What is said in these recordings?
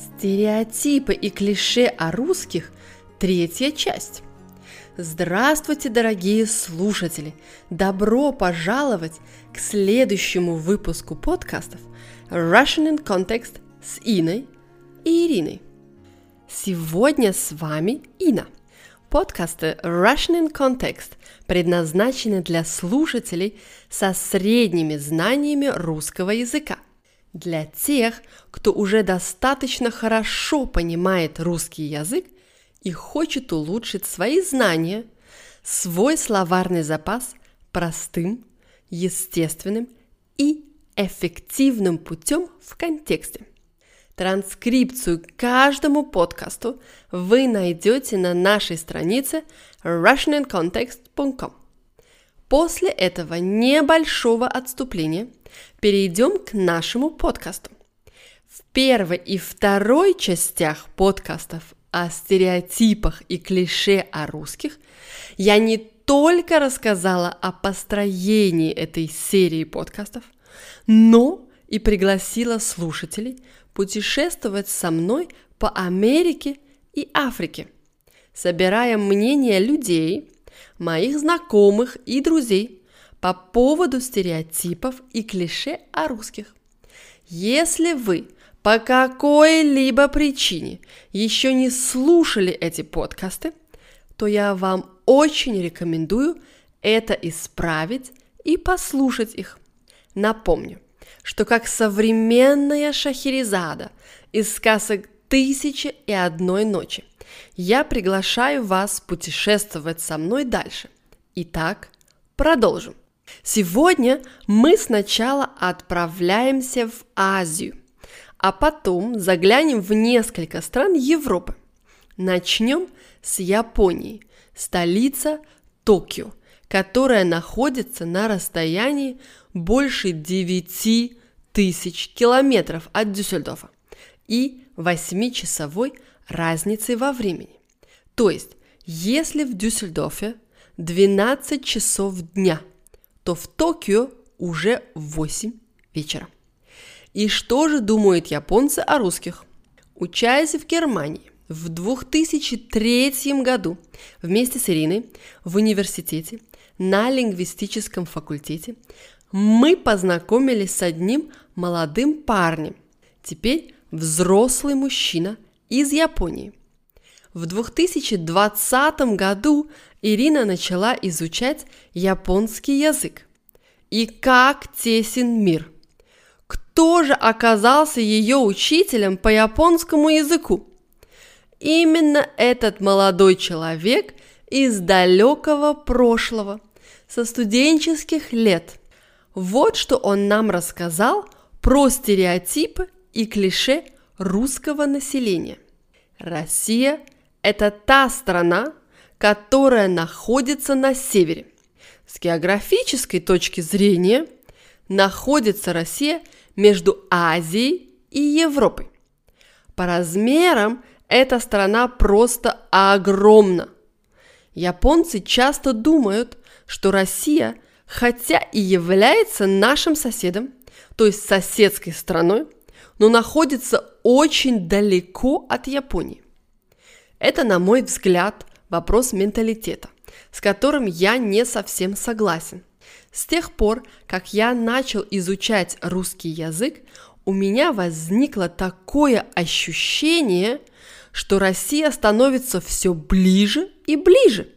Стереотипы и клише о русских – третья часть. Здравствуйте, дорогие слушатели! Добро пожаловать к следующему выпуску подкастов Russian in Context с Иной и Ириной. Сегодня с вами Ина. Подкасты Russian in Context предназначены для слушателей со средними знаниями русского языка – для тех, кто уже достаточно хорошо понимает русский язык и хочет улучшить свои знания, свой словарный запас простым, естественным и эффективным путем в контексте. Транскрипцию каждому подкасту вы найдете на нашей странице russiancontext.com. После этого небольшого отступления перейдем к нашему подкасту. В первой и второй частях подкастов о стереотипах и клише о русских я не только рассказала о построении этой серии подкастов, но и пригласила слушателей путешествовать со мной по Америке и Африке, собирая мнения людей, моих знакомых и друзей по поводу стереотипов и клише о русских. Если вы по какой-либо причине еще не слушали эти подкасты, то я вам очень рекомендую это исправить и послушать их. Напомню, что как современная Шахерезада из сказок «Тысячи и одной ночи» я приглашаю вас путешествовать со мной дальше. Итак, продолжим. Сегодня мы сначала отправляемся в Азию, а потом заглянем в несколько стран Европы. Начнем с Японии, столица Токио, которая находится на расстоянии больше 9 тысяч километров от Дюссельдорфа и 8-часовой разницей во времени. То есть, если в Дюссельдорфе 12 часов дня, то в Токио уже 8 вечера. И что же думают японцы о русских? Учаясь в Германии в 2003 году вместе с Ириной в университете на лингвистическом факультете мы познакомились с одним молодым парнем, теперь взрослый мужчина – из Японии. В 2020 году Ирина начала изучать японский язык. И как тесен мир! Кто же оказался ее учителем по японскому языку? Именно этот молодой человек из далекого прошлого, со студенческих лет. Вот что он нам рассказал про стереотипы и клише русского населения. Россия – это та страна, которая находится на севере. С географической точки зрения находится Россия между Азией и Европой. По размерам эта страна просто огромна. Японцы часто думают, что Россия, хотя и является нашим соседом, то есть соседской страной, но находится очень далеко от Японии. Это, на мой взгляд, вопрос менталитета, с которым я не совсем согласен. С тех пор, как я начал изучать русский язык, у меня возникло такое ощущение, что Россия становится все ближе и ближе.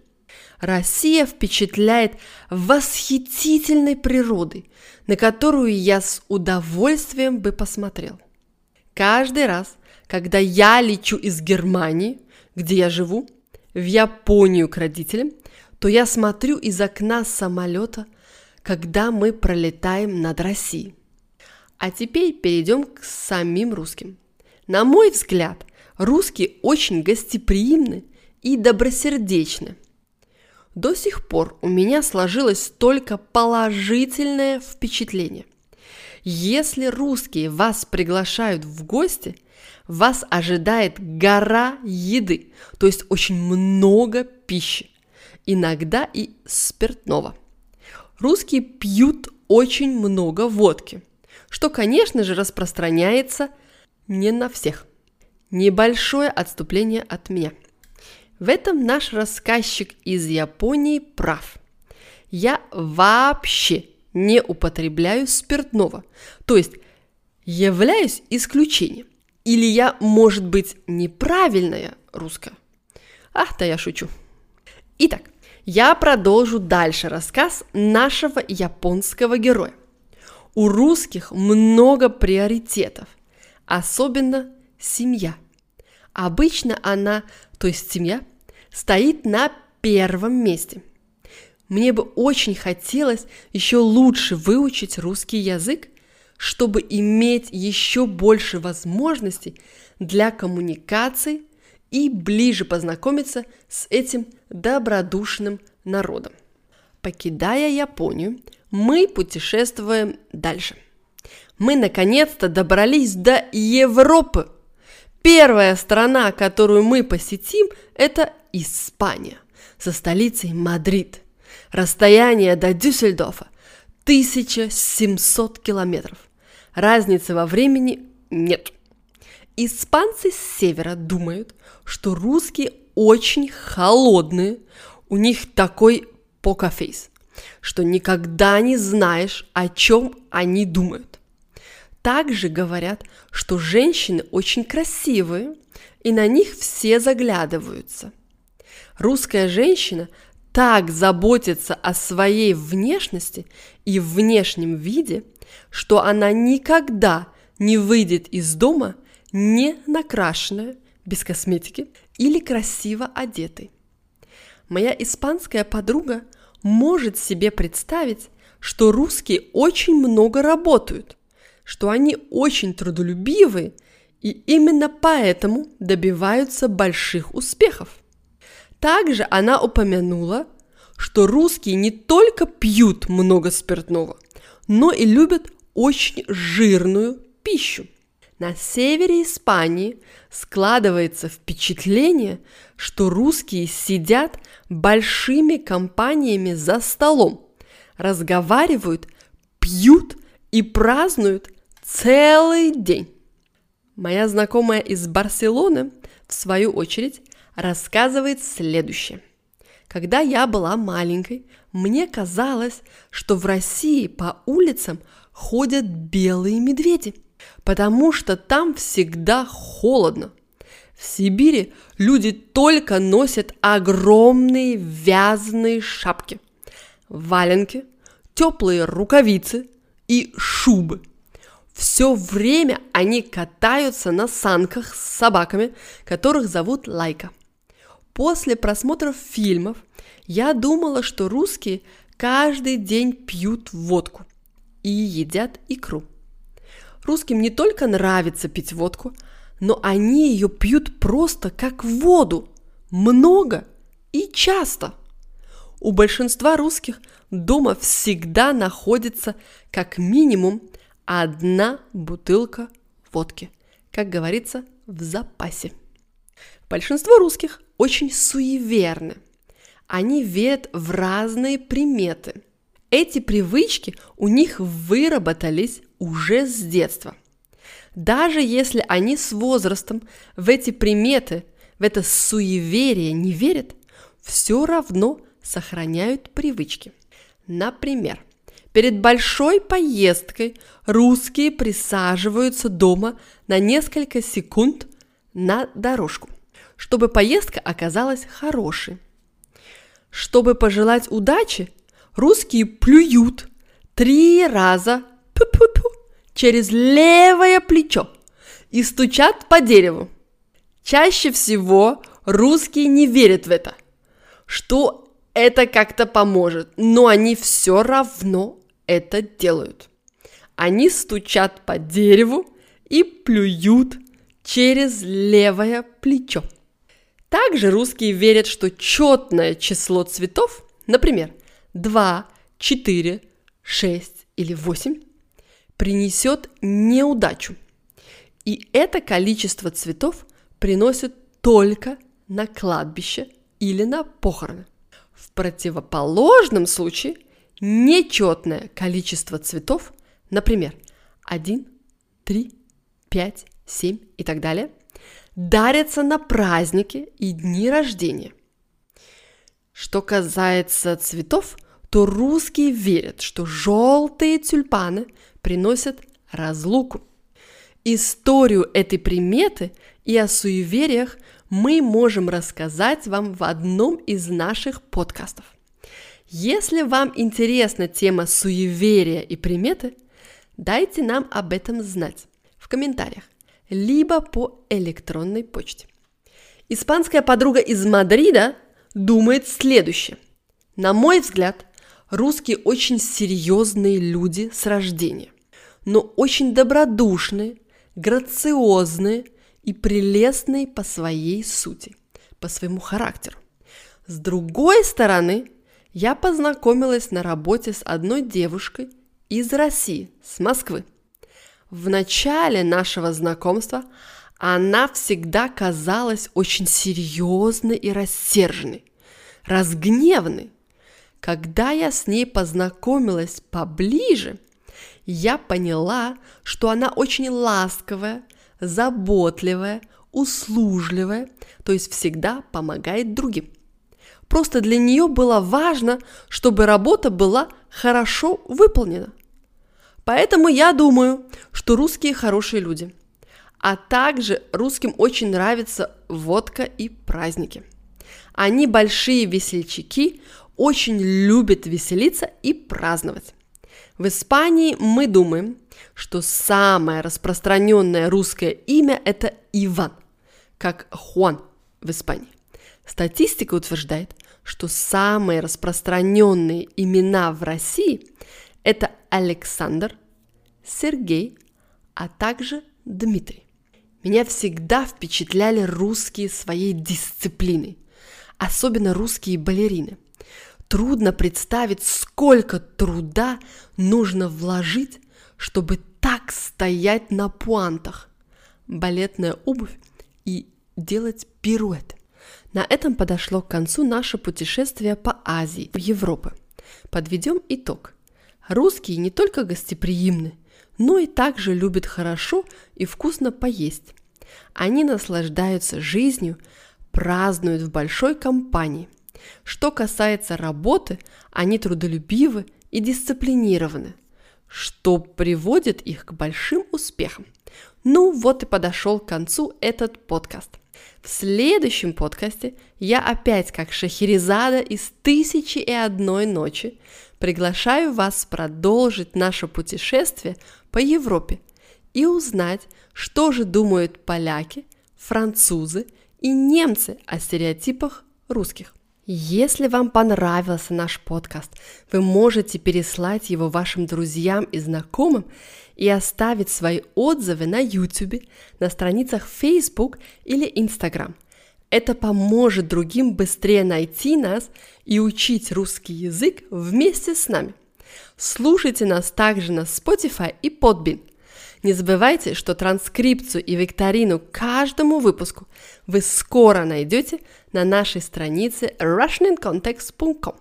Россия впечатляет восхитительной природой, на которую я с удовольствием бы посмотрел. Каждый раз, когда я лечу из Германии, где я живу, в Японию к родителям, то я смотрю из окна самолета, когда мы пролетаем над Россией. А теперь перейдем к самим русским. На мой взгляд, русские очень гостеприимны и добросердечны. До сих пор у меня сложилось только положительное впечатление. Если русские вас приглашают в гости, вас ожидает гора еды, то есть очень много пищи, иногда и спиртного. Русские пьют очень много водки, что, конечно же, распространяется не на всех. Небольшое отступление от меня. В этом наш рассказчик из Японии прав. Я вообще не употребляю спиртного, то есть являюсь исключением. Или я, может быть, неправильная русская? Ах, да я шучу. Итак, я продолжу дальше рассказ нашего японского героя. У русских много приоритетов, особенно семья. Обычно она, то есть семья, стоит на первом месте. Мне бы очень хотелось еще лучше выучить русский язык, чтобы иметь еще больше возможностей для коммуникации и ближе познакомиться с этим добродушным народом. Покидая Японию, мы путешествуем дальше. Мы наконец-то добрались до Европы. Первая страна, которую мы посетим, это Испания со столицей Мадрид. Расстояние до Дюссельдорфа 1700 километров. Разницы во времени нет. Испанцы с севера думают, что русские очень холодные, у них такой покафейс, что никогда не знаешь, о чем они думают. Также говорят, что женщины очень красивые, и на них все заглядываются. Русская женщина так заботится о своей внешности и внешнем виде, что она никогда не выйдет из дома не накрашенная, без косметики или красиво одетой. Моя испанская подруга может себе представить, что русские очень много работают, что они очень трудолюбивые и именно поэтому добиваются больших успехов. Также она упомянула, что русские не только пьют много спиртного, но и любят очень жирную пищу. На севере Испании складывается впечатление, что русские сидят большими компаниями за столом, разговаривают, пьют и празднуют целый день. Моя знакомая из Барселоны, в свою очередь, рассказывает следующее. Когда я была маленькой, мне казалось, что в России по улицам ходят белые медведи, потому что там всегда холодно. В Сибири люди только носят огромные вязаные шапки, валенки, теплые рукавицы и шубы. Все время они катаются на санках с собаками, которых зовут Лайка. После просмотров фильмов я думала, что русские каждый день пьют водку и едят икру. Русским не только нравится пить водку, но они ее пьют просто как воду, много и часто. У большинства русских дома всегда находится как минимум одна бутылка водки, как говорится, в запасе. Большинство русских очень суеверны. Они верят в разные приметы. Эти привычки у них выработались уже с детства. Даже если они с возрастом в эти приметы, в это суеверие не верят, все равно сохраняют привычки. Например, перед большой поездкой русские присаживаются дома на несколько секунд на дорожку, чтобы поездка оказалась хорошей. Чтобы пожелать удачи, русские плюют три раза пу-пу-пу через левое плечо и стучат по дереву. Чаще всего русские не верят в это, что это как-то поможет, но они все равно это делают. Они стучат по дереву и плюют через левое плечо. Также русские верят, что четное число цветов, например, 2, 4, 6 или 8, принесет неудачу. И это количество цветов приносит только на кладбище или на похороны. В противоположном случае нечетное количество цветов, например, 1, 3, 5, 7 и так далее, дарятся на праздники и дни рождения. Что касается цветов, то русские верят, что желтые тюльпаны приносят разлуку. Историю этой приметы и о суевериях мы можем рассказать вам в одном из наших подкастов. Если вам интересна тема суеверия и приметы, дайте нам об этом знать в комментариях, либо по электронной почте. Испанская подруга из Мадрида думает следующее. На мой взгляд, русские очень серьезные люди с рождения, но очень добродушные, грациозные и прелестные по своей сути, по своему характеру. С другой стороны, я познакомилась на работе с одной девушкой из России, с Москвы. В начале нашего знакомства она всегда казалась очень серьезной и рассерженной, разгневанной. Когда я с ней познакомилась поближе, я поняла, что она очень ласковая, заботливая, услужливая, то есть всегда помогает другим. Просто для нее было важно, чтобы работа была хорошо выполнена. Поэтому я думаю, что русские хорошие люди. А также русским очень нравится водка и праздники. Они большие весельчаки, очень любят веселиться и праздновать. В Испании мы думаем, что самое распространенное русское имя – это Иван, как Хуан в Испании. Статистика утверждает, что самые распространенные имена в России – это Александр, Сергей, а также Дмитрий. Меня всегда впечатляли русские своей дисциплиной, особенно русские балерины. Трудно представить, сколько труда нужно вложить, чтобы так стоять на пуантах, балетная обувь и делать пируэты. На этом подошло к концу наше путешествие по Азии, в Европу. Подведем итог. Русские не только гостеприимны, но и также любят хорошо и вкусно поесть. Они наслаждаются жизнью, празднуют в большой компании. Что касается работы, они трудолюбивы и дисциплинированы, что приводит их к большим успехам. Ну вот и подошел к концу этот подкаст. В следующем подкасте я опять, как Шахерезада из «Тысячи и одной ночи», приглашаю вас продолжить наше путешествие по Европе и узнать, что же думают поляки, французы и немцы о стереотипах русских. Если вам понравился наш подкаст, вы можете переслать его вашим друзьям и знакомым и оставить свои отзывы на YouTube, на страницах Facebook или Instagram. Это поможет другим быстрее найти нас и учить русский язык вместе с нами. Слушайте нас также на Spotify и Podbean – не забывайте, что транскрипцию и викторину каждому выпуску вы скоро найдете на нашей странице russianincontext.com.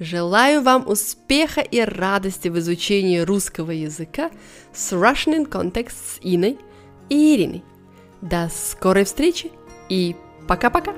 Желаю вам успеха и радости в изучении русского языка с Russian in Context с Иной и Ириной. До скорой встречи и Пока-пока!